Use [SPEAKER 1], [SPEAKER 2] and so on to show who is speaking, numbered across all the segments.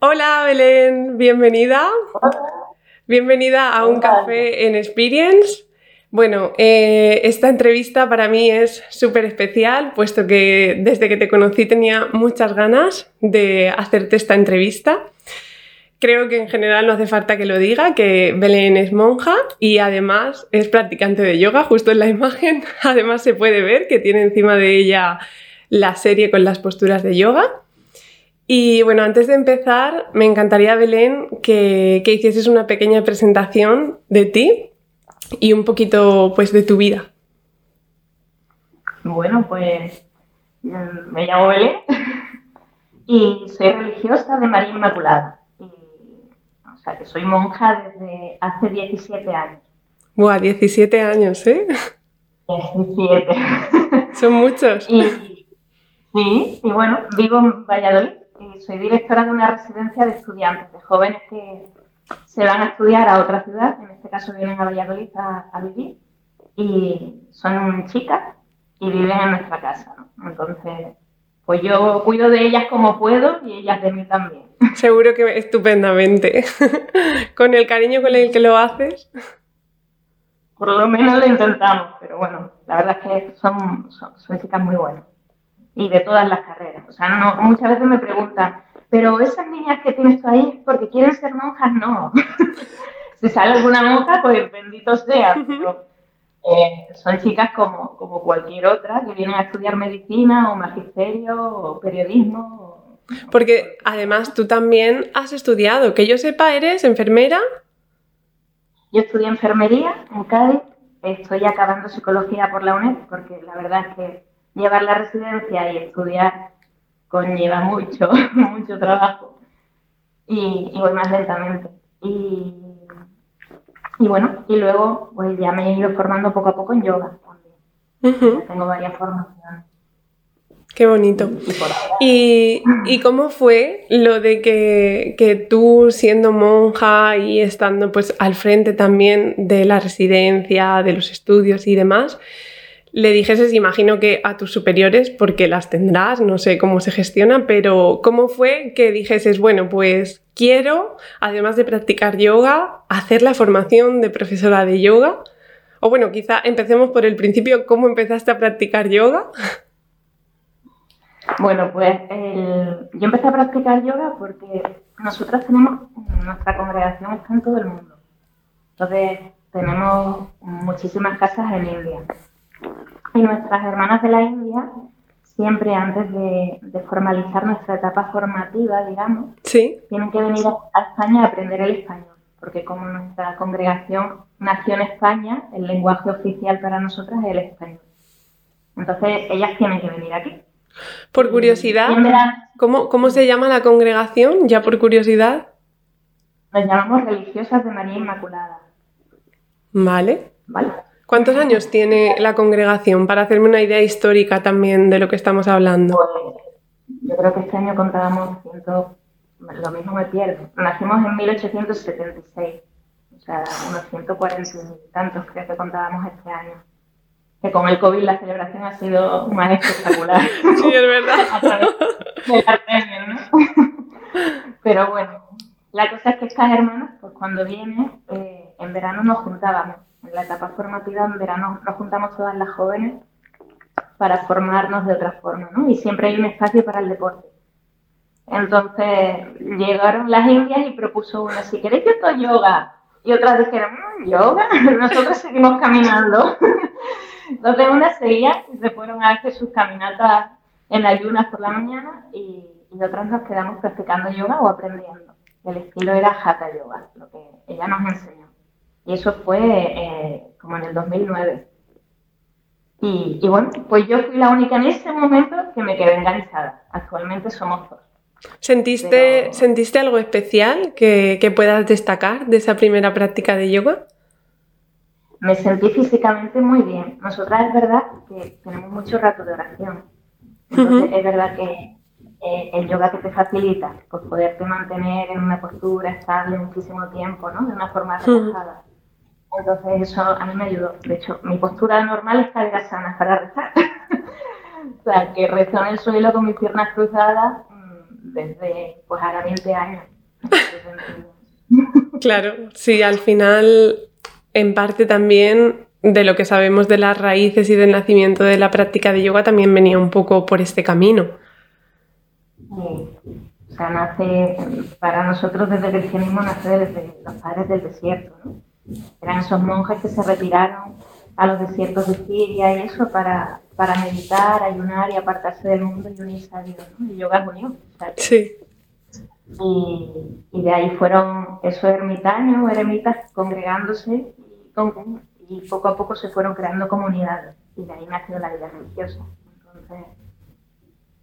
[SPEAKER 1] Hola Belén, bienvenida. Bienvenida a un café en Experience. Bueno, eh, esta entrevista para mí es súper especial, puesto que desde que te conocí tenía muchas ganas de hacerte esta entrevista. Creo que en general no hace falta que lo diga, que Belén es monja y además es practicante de yoga, justo en la imagen. Además se puede ver que tiene encima de ella la serie con las posturas de yoga. Y bueno, antes de empezar, me encantaría, Belén, que, que hicieses una pequeña presentación de ti y un poquito pues de tu vida.
[SPEAKER 2] Bueno, pues me llamo Belén y soy religiosa de María Inmaculada. o sea, que soy monja desde hace 17 años.
[SPEAKER 1] Buah, 17 años, ¿eh?
[SPEAKER 2] 17.
[SPEAKER 1] Son muchos.
[SPEAKER 2] Y, sí, y bueno, vivo en Valladolid y soy directora de una residencia de estudiantes, de jóvenes que se van a estudiar a otra ciudad, en este caso vienen a Valladolid a, vivir, y son chicas y viven en nuestra casa. ¿no? Entonces, pues yo cuido de ellas como puedo y ellas de mí también.
[SPEAKER 1] Seguro que estupendamente. con el cariño con el que lo haces.
[SPEAKER 2] Por lo menos lo intentamos, pero bueno, la verdad es que son, son, chicas muy buenas. Y de todas las carreras. O sea, no, muchas veces me preguntan, pero esas niñas que tienes tú ahí, porque quieren ser monjas, no. si sale alguna monja, pues bendito sea. Pero, eh, son chicas como, como cualquier otra que vienen a estudiar medicina o magisterio o periodismo.
[SPEAKER 1] Porque además tú también has estudiado, que yo sepa, eres enfermera.
[SPEAKER 2] Yo estudié enfermería en Cádiz, estoy acabando psicología por la UNED, porque la verdad es que llevar la residencia y estudiar conlleva mucho, mucho trabajo y, voy más lentamente. Y, y, bueno, y luego pues ya me he ido formando poco a poco en yoga también. Tengo varias formaciones.
[SPEAKER 1] Qué bonito. ¿Y, ¿Y, cómo fue lo de que, que, tú siendo monja y estando pues al frente también de la residencia, de los estudios y demás, le dijeses, imagino que a tus superiores, porque las tendrás, no sé cómo se gestiona, pero ¿cómo fue que dijeses, bueno, pues quiero, además de practicar yoga, hacer la formación de profesora de yoga? O bueno, quizá empecemos por el principio, ¿cómo empezaste a practicar yoga?
[SPEAKER 2] Bueno, pues yo empecé a practicar yoga porque nosotros tenemos, nuestra congregación está en todo el mundo. Entonces, tenemos muchísimas casas en India. Y nuestras hermanas de la India, siempre antes de, formalizar nuestra etapa formativa, digamos, tienen que venir a España a aprender el español. Porque como nuestra congregación nació en España, el lenguaje oficial para nosotras es el español. Entonces, ellas tienen que venir aquí.
[SPEAKER 1] Por curiosidad, ¿cómo, ¿cómo se llama la congregación? Ya por curiosidad.
[SPEAKER 2] Nos llamamos religiosas de María Inmaculada.
[SPEAKER 1] Vale.
[SPEAKER 2] Vale.
[SPEAKER 1] ¿Cuántos años tiene la congregación? Para hacerme una idea histórica también de lo que estamos hablando.
[SPEAKER 2] Pues, yo creo que este año contábamos ciento, lo mismo me pierdo. Nacimos en 1876, o sea, unos 140 y tantos creo que contábamos este año. Que con el COVID la celebración ha sido más espectacular.
[SPEAKER 1] sí, es verdad. A través
[SPEAKER 2] de ¿no? Pero bueno, la cosa es que estas hermanas, pues cuando vienen, eh, en verano nos juntábamos en la etapa formativa en verano nos juntamos todas las jóvenes para formarnos de otra forma, ¿no? Y siempre hay un espacio para el deporte. Entonces llegaron las indias y propuso una, si queréis yo yoga. Y otras dijeron, mm, yoga, nosotros seguimos caminando. Entonces unas seguían y se fueron a hacer sus caminatas en ayunas por la mañana y, y otras nos quedamos practicando yoga o aprendiendo. El estilo era hatha yoga, lo que ella nos enseñó. Y eso fue eh, como en el 2009. Y, y, bueno, pues yo fui la única en ese momento que me quedé enganchada. Actualmente somos dos.
[SPEAKER 1] ¿Sentiste, ¿sentiste algo especial que, que, puedas destacar de esa primera práctica de yoga?
[SPEAKER 2] Me sentí físicamente muy bien. Nosotras es verdad que tenemos mucho rato de oración. Entonces es verdad que eh, el yoga que te facilita pues poderte mantener en una postura estable muchísimo tiempo, ¿no? De una forma relajada. Entonces eso a mí me ayudó. De hecho, mi postura normal es cadera sana para rezar. o sea, que rezo en el suelo con mis piernas cruzadas, mm, desde pues ahora 20 años.
[SPEAKER 1] claro, sí, al final, en parte también de lo que sabemos de las raíces y del nacimiento de la práctica de yoga también venía un poco por este camino.
[SPEAKER 2] Sí. O sea, nace, para nosotros desde el cristianismo nace desde los padres del desierto, ¿no? Eran esos monjes que se retiraron a los desiertos de Siria y eso para, para meditar, ayunar y apartarse del mundo y unirse a Dios, ¿no? Y yoga unió.
[SPEAKER 1] sí.
[SPEAKER 2] Y, y, de ahí fueron esos ermitaños, eremitas congregándose y, y poco a poco se fueron creando comunidades. Y de ahí nació la vida religiosa. Entonces,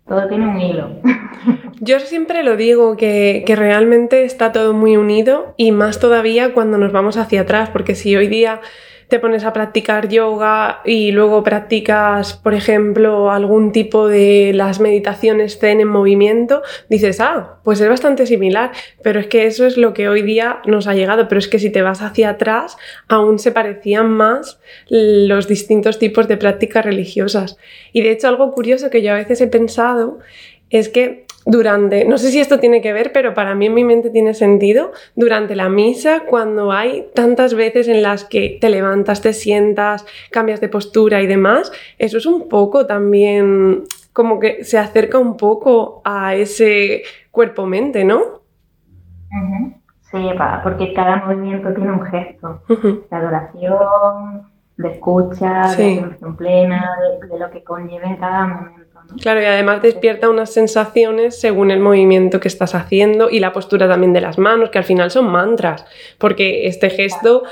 [SPEAKER 2] todo tiene un hilo.
[SPEAKER 1] Yo siempre lo digo, que, que, realmente está todo muy unido y más todavía cuando nos vamos hacia atrás, porque si hoy día te pones a practicar yoga y luego practicas, por ejemplo, algún tipo de las meditaciones zen en movimiento, dices, ah, pues es bastante similar, pero es que eso es lo que hoy día nos ha llegado, pero es que si te vas hacia atrás, aún se parecían más los distintos tipos de prácticas religiosas. Y de hecho algo curioso que yo a veces he pensado es que durante, no sé si esto tiene que ver, pero para mí en mi mente tiene sentido, durante la misa, cuando hay tantas veces en las que te levantas, te sientas, cambias de postura y demás, eso es un poco también como que se acerca un poco a ese cuerpo-mente, ¿no?
[SPEAKER 2] Sí, porque cada movimiento tiene un gesto de adoración, de escucha, de atención plena, de, lo que conlleva en cada momento.
[SPEAKER 1] Claro, y además despierta unas sensaciones según el movimiento que estás haciendo y la postura también de las manos, que al final son mantras, porque este gesto,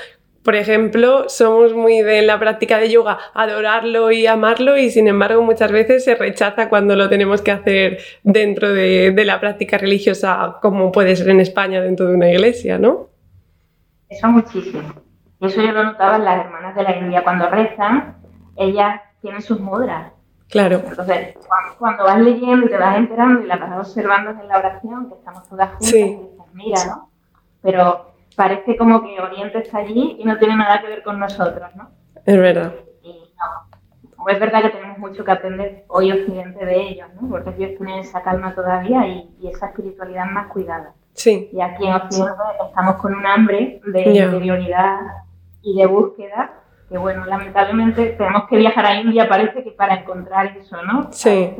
[SPEAKER 1] por ejemplo, somos muy de la práctica de yoga, adorarlo y amarlo y sin embargo muchas veces se rechaza cuando lo tenemos que hacer dentro de, de la práctica religiosa, como puede ser en España dentro de una iglesia, ¿no?
[SPEAKER 2] Eso muchísimo. Eso yo lo notaba en las hermanas de la India. Cuando rezan, ellas tienen sus mudras
[SPEAKER 1] Claro.
[SPEAKER 2] Entonces, cuando, vas leyendo y te vas enterando y la vas observando en la oración, que estamos todas juntas, y dices, mira, ¿no? Pero parece como que Oriente está allí y no tiene nada que ver con nosotros, ¿no?
[SPEAKER 1] Es verdad.
[SPEAKER 2] Y no, es verdad que tenemos mucho que aprender hoy Occidente de ellos, ¿no? Porque ellos tienen esa calma todavía y, esa espiritualidad más cuidada.
[SPEAKER 1] Sí.
[SPEAKER 2] Y aquí en Occidente estamos con un hambre de interioridad y de búsqueda que bueno, lamentablemente tenemos que viajar a India, parece que para encontrar eso, ¿no?
[SPEAKER 1] Sí.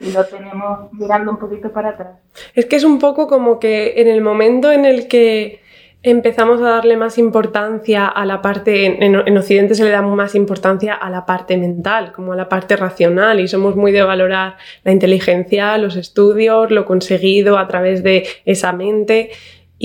[SPEAKER 2] Y lo tenemos mirando un poquito para atrás.
[SPEAKER 1] Es que es un poco como que en el momento en el que empezamos a darle más importancia a la parte, en, en, Occidente se le da más importancia a la parte mental, como a la parte racional, y somos muy de valorar la inteligencia, los estudios, lo conseguido a través de esa mente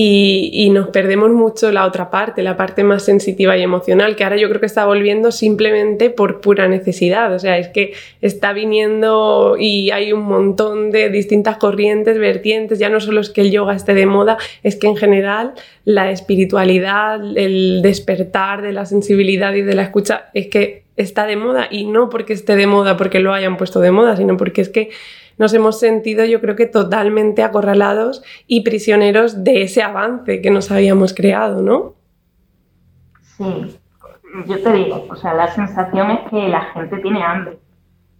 [SPEAKER 1] y, nos perdemos mucho la otra parte, la parte más sensitiva y emocional, que ahora yo creo que está volviendo simplemente por pura necesidad. O sea, es que está viniendo y hay un montón de distintas corrientes, vertientes, ya no solo es que el yoga esté de moda, es que en general la espiritualidad, el despertar de la sensibilidad y de la escucha es que está de moda y no porque esté de moda porque lo hayan puesto de moda, sino porque es que nos hemos sentido yo creo que totalmente acorralados y prisioneros de ese avance que nos habíamos creado, ¿no?
[SPEAKER 2] Sí, yo te digo, o sea, la sensación es que la gente tiene hambre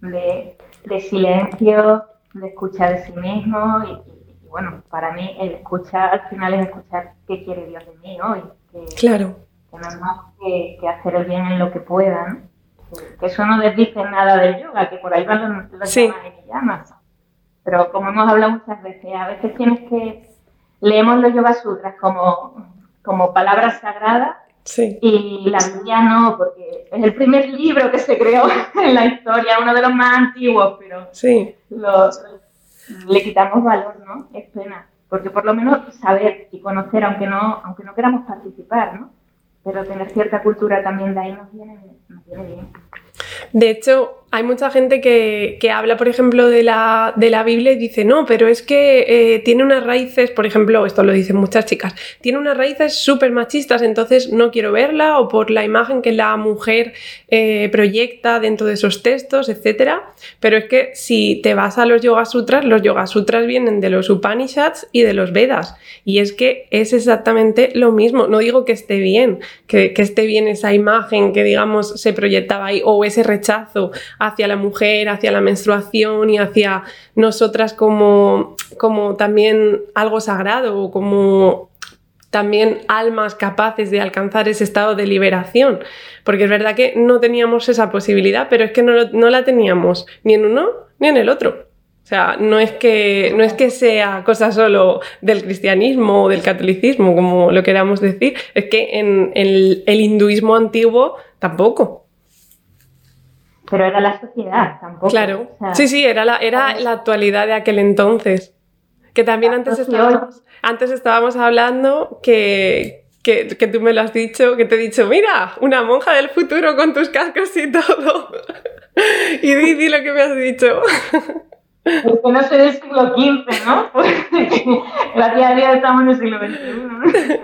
[SPEAKER 2] de, silencio, de escuchar de sí mismo y, bueno, para mí el escuchar al final es escuchar qué quiere Dios de mí hoy. Que,
[SPEAKER 1] claro.
[SPEAKER 2] Que no es más que, hacer el bien en lo que puedan. Que, eso no desdice nada del yoga, que por ahí van los, los
[SPEAKER 1] sí.
[SPEAKER 2] llamas pero como hemos hablado muchas veces, a veces tienes que leemos los Yoga Sutras como, como palabras sagradas y la Biblia no, porque es el primer libro que se creó en la historia, uno de los más antiguos, pero
[SPEAKER 1] sí.
[SPEAKER 2] le quitamos valor, ¿no? Es pena, porque por lo menos saber y conocer, aunque no, aunque no queramos participar, ¿no? Pero tener cierta cultura también de ahí nos viene, nos viene bien.
[SPEAKER 1] De hecho, hay mucha gente que, habla, por ejemplo, de la, de la, Biblia y dice, no, pero es que eh, tiene unas raíces, por ejemplo, esto lo dicen muchas chicas, tiene unas raíces súper machistas, entonces no quiero verla, o por la imagen que la mujer eh, proyecta dentro de esos textos, etc. Pero es que si te vas a los Yoga Sutras, los Yoga Sutras vienen de los Upanishads y de los Vedas, y es que es exactamente lo mismo. No digo que esté bien, que, que esté bien esa imagen que, digamos, se proyectaba ahí, o ese rechazo hacia la mujer, hacia la menstruación y hacia nosotras como, como también algo sagrado o como también almas capaces de alcanzar ese estado de liberación. Porque es verdad que no teníamos esa posibilidad, pero es que no, no la teníamos ni en uno ni en el otro. O sea, no es, que, no es que sea cosa solo del cristianismo o del catolicismo, como lo queramos decir, es que en, el, hinduismo antiguo tampoco.
[SPEAKER 2] Pero era la sociedad, tampoco.
[SPEAKER 1] Claro. sí, sí, era la, era la actualidad de aquel entonces. Que también antes estábamos, antes estábamos hablando que, que, que, tú me lo has dicho, que te he dicho, mira, una monja del futuro con tus cascos y todo. y di, di lo que me has dicho.
[SPEAKER 2] Porque no soy del siglo XV, ¿no? Porque gracias a Dios estamos en el siglo XXI.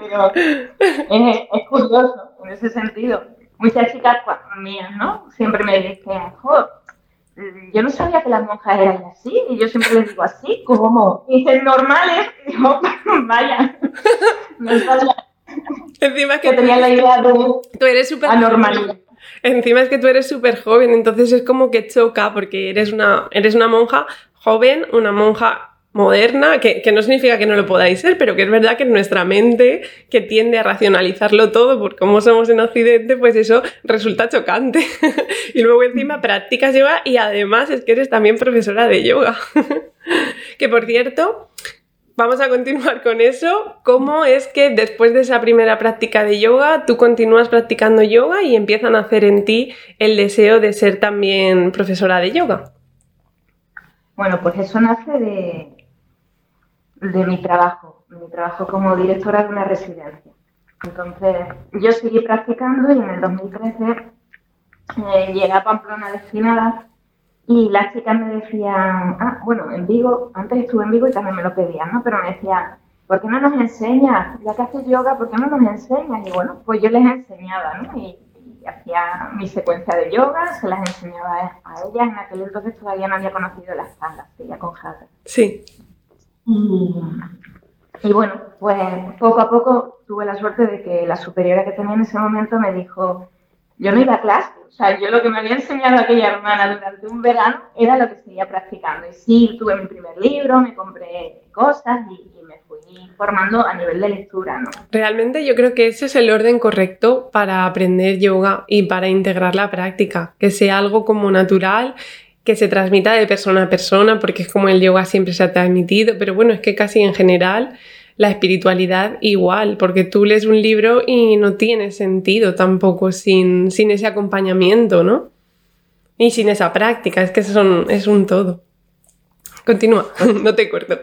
[SPEAKER 2] Pero es, curioso en ese sentido. Muchas chicas mías, ¿no? Siempre me dicen, jo, yo no sabía que las monjas eran así, y yo siempre les digo así, como, y dicen normales, y digo, vaya, no sabía.
[SPEAKER 1] Encima que,
[SPEAKER 2] que tenía la idea de
[SPEAKER 1] tú eres súper
[SPEAKER 2] anormal.
[SPEAKER 1] Encima es que tú eres súper joven, entonces es como que choca porque eres una, eres una monja joven, una monja moderna, que, no significa que no lo podáis ser, pero que es verdad que nuestra mente, que tiende a racionalizarlo todo por cómo somos en Occidente, pues eso resulta chocante. y luego encima practicas yoga y además es que eres también profesora de yoga. que por cierto, vamos a continuar con eso. ¿Cómo es que después de esa primera práctica de yoga, tú continúas practicando yoga y empiezan a hacer en ti el deseo de ser también profesora de yoga?
[SPEAKER 2] Bueno, pues eso nace de, de mi trabajo, mi trabajo como directora de una residencia. Entonces, yo seguí practicando y en el 2013 eh, llegué a Pamplona destinada y las chicas me decían, ah, bueno, en Vigo, antes estuve en Vigo y también me lo pedían, ¿no? Pero me decían, ¿por qué no nos enseñas? Ya que haces yoga, ¿por qué no nos enseñas? Y bueno, pues yo les enseñaba, ¿no? Y, hacía mi secuencia de yoga, se las enseñaba a ellas. En aquel entonces todavía no había conocido las tangas, seguía con Hatha.
[SPEAKER 1] Sí.
[SPEAKER 2] Y, bueno, pues poco a poco tuve la suerte de que la superiora que tenía en ese momento me dijo, yo no iba a clase, o sea, yo lo que me había enseñado aquella hermana durante un verano era lo que seguía practicando. Y sí, tuve mi primer libro, me compré cosas y, me fui formando a nivel de lectura, ¿no?
[SPEAKER 1] Realmente yo creo que ese es el orden correcto para aprender yoga y para integrar la práctica, que sea algo como natural que se transmita de persona a persona, porque es como el yoga siempre se ha transmitido, pero bueno, es que casi en general la espiritualidad igual, porque tú lees un libro y no tiene sentido tampoco sin, sin ese acompañamiento, ¿no? Y sin esa práctica, es que son, es un todo. Continúa, no te corto.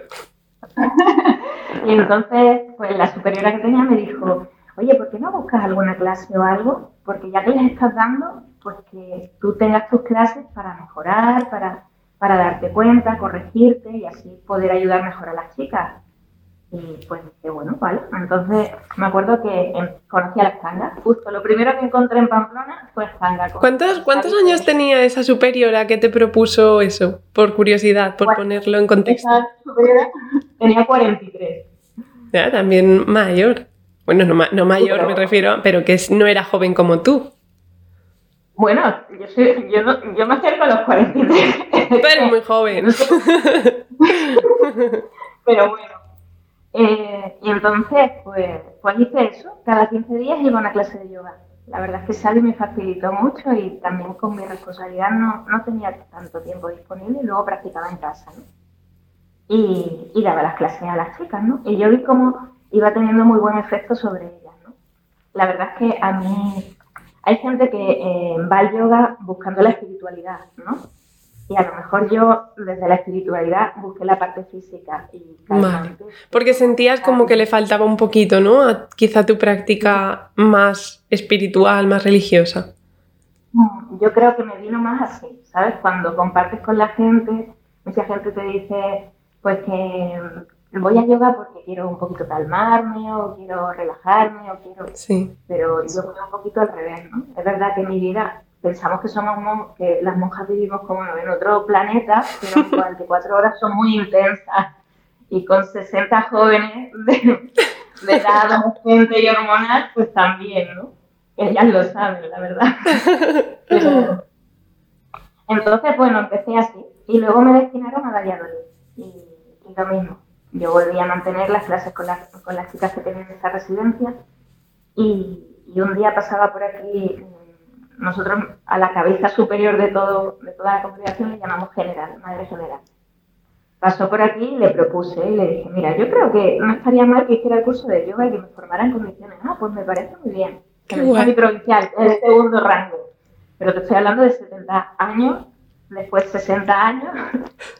[SPEAKER 2] y entonces, pues la superiora que tenía me dijo, oye, ¿por qué no buscas alguna clase o algo? Porque ya que les estás dando, pues que tú tengas tus clases para mejorar, para, para darte cuenta, corregirte y así poder ayudar mejor a las chicas. Y pues dije, bueno, vale. Entonces me acuerdo que em, conocí a las tangas. Justo lo primero que encontré en Pamplona fue tanga.
[SPEAKER 1] ¿Cuántos, ¿Cuántos años tenía esa superiora que te propuso eso? Por curiosidad, por ponerlo en contexto.
[SPEAKER 2] Esa superiora tenía 43.
[SPEAKER 1] Ya, también mayor. Bueno, no, no mayor me refiero, pero que no era joven como tú.
[SPEAKER 2] Bueno, yo, soy, yo, no, yo me acerco a los 43.
[SPEAKER 1] Tú eres muy joven.
[SPEAKER 2] pero bueno. Eh, y entonces, pues, pues hice eso. Cada 15 días iba a una clase de yoga. La verdad es que Sally me facilitó mucho y también con mi responsabilidad no, no tenía tanto tiempo disponible y luego practicaba en casa. ¿no? Y, y, daba las clases a las chicas, ¿no? Y yo vi cómo iba teniendo muy buen efecto sobre ellas, ¿no? La verdad es que a mí hay gente que eh, va al yoga buscando la espiritualidad, ¿no? Y a lo mejor yo, desde la espiritualidad, busqué la parte física. Y
[SPEAKER 1] Porque sentías como que le faltaba un poquito, ¿no? A quizá tu práctica más espiritual, más religiosa.
[SPEAKER 2] Yo creo que me vino más así, ¿sabes? Cuando compartes con la gente, mucha gente te dice, pues que voy a yoga porque quiero un poquito calmarme o quiero relajarme o quiero...
[SPEAKER 1] Sí.
[SPEAKER 2] Pero yo voy un poquito al revés, ¿no? Es verdad que en mi vida pensamos que somos que las monjas vivimos como en otro planeta, pero 44 horas son muy intensas y con 60 jóvenes de, de edad adolescente y hormonal, pues también, ¿no? Ellas lo saben, la verdad. Entonces, bueno, empecé así. Y luego me destinaron a Valladolid. Y, y lo mismo. Yo volví a mantener las clases con las, con las chicas que tenían esa residencia. Y, y un día pasaba por aquí, mm, nosotros a la cabeza superior de, todo, de toda la congregación le llamamos general, madre general. Pasó por aquí y le propuse y le dije, mira, yo creo que no estaría mal que hiciera el curso de yoga y que me formara en condiciones. Ah, pues me parece muy bien. Que me mi provincial, el segundo rango. Pero te estoy hablando de 70 años, después 60 años,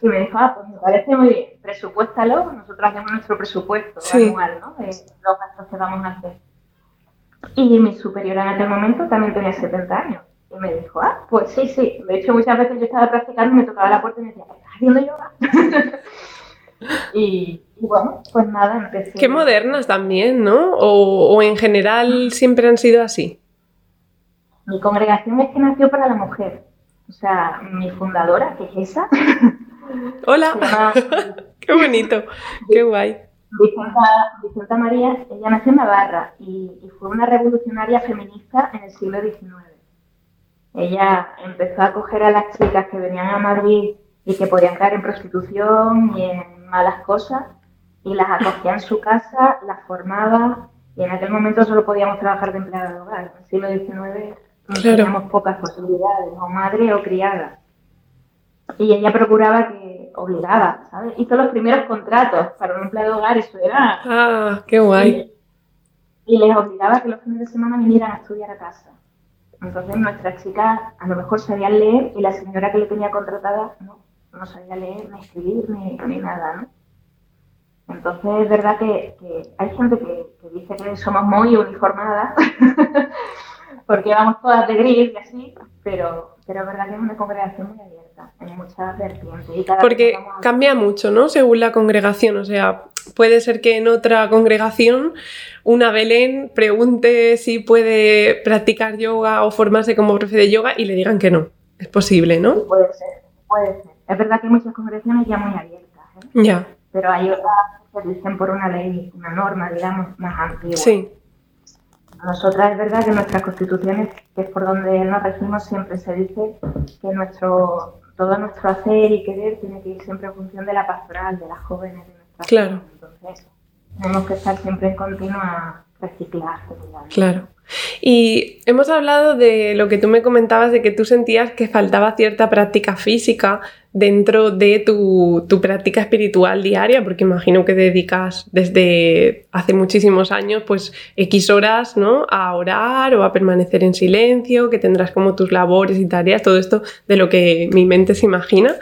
[SPEAKER 2] y me dijo, ah, pues me parece muy bien, presupuéstalo, nosotros hacemos nuestro presupuesto anual, ¿no? De los gastos que vamos a hacer. Y mi superior en aquel momento también tenía 70 años. Y me dijo, ah, pues sí, sí. De hecho, muchas veces yo estaba practicando y me tocaba la puerta y me decía, ¿estás haciendo yoga? y, bueno, pues nada, empecé.
[SPEAKER 1] Qué modernas también, ¿no? O, o, en general siempre han sido así.
[SPEAKER 2] Mi congregación es que nació para la mujer. O sea, mi fundadora, que es esa.
[SPEAKER 1] Hola. Qué bonito, qué guay.
[SPEAKER 2] Vicenta, María, ella nació en Navarra y, fue una revolucionaria feminista en el siglo XIX. Ella empezó a coger a las chicas que venían a Madrid y que podían caer en prostitución y en malas cosas y las acogía en su casa, las formaba y en aquel momento solo podíamos trabajar de empleada de hogar. En el siglo XIX teníamos pocas posibilidades, o madre o criada. Y ella procuraba que obligaba, ¿sabes? Hizo los primeros contratos para un empleado de hogar, eso era.
[SPEAKER 1] Ah, qué guay.
[SPEAKER 2] Y, les obligaba que los fines de semana vinieran a estudiar a casa. Entonces nuestras chicas a lo mejor sabían leer y la señora que le tenía contratada no, no sabía leer, ni escribir, ni, ni nada, ¿no? Entonces es verdad que, hay gente que, que, dice que somos muy uniformadas, porque vamos todas de gris y así, pero, pero es verdad que es una congregación muy abierta en muchas vertientes.
[SPEAKER 1] Porque cambia mucho, ¿no? Según la congregación. O sea, puede ser que en otra congregación una Belén pregunte si puede practicar yoga o formarse como profe de yoga y le digan que no. Es posible, ¿no?
[SPEAKER 2] puede ser, puede ser. Es verdad que hay muchas congregaciones ya muy abiertas. ¿eh?
[SPEAKER 1] Ya.
[SPEAKER 2] Pero hay otras que dicen por una ley, una norma, digamos, más antigua.
[SPEAKER 1] Sí.
[SPEAKER 2] Nosotras es verdad que nuestras constituciones, que es por donde nos regimos, siempre se dice que nuestro todo nuestro hacer y querer tiene que ir siempre en función de la pastoral, de las jóvenes, de nuestras
[SPEAKER 1] Claro.
[SPEAKER 2] Entonces, tenemos que estar siempre en continua reciclar.
[SPEAKER 1] Claro. Y hemos hablado de lo que tú me comentabas, de que tú sentías que faltaba cierta práctica física dentro de tu, tu, práctica espiritual diaria, porque imagino que dedicas desde hace muchísimos años pues X horas ¿no? a orar o a permanecer en silencio, que tendrás como tus labores y tareas, todo esto de lo que mi mente se imagina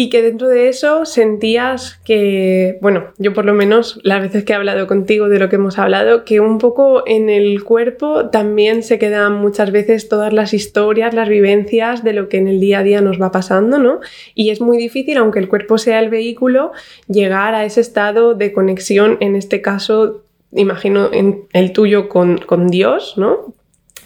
[SPEAKER 1] y que dentro de eso sentías que, bueno, yo por lo menos las veces que he hablado contigo de lo que hemos hablado, que un poco en el cuerpo también se quedan muchas veces todas las historias, las vivencias de lo que en el día a día nos va pasando, ¿no? Y es muy difícil, aunque el cuerpo sea el vehículo, llegar a ese estado de conexión, en este caso imagino en el tuyo con, con Dios, ¿no?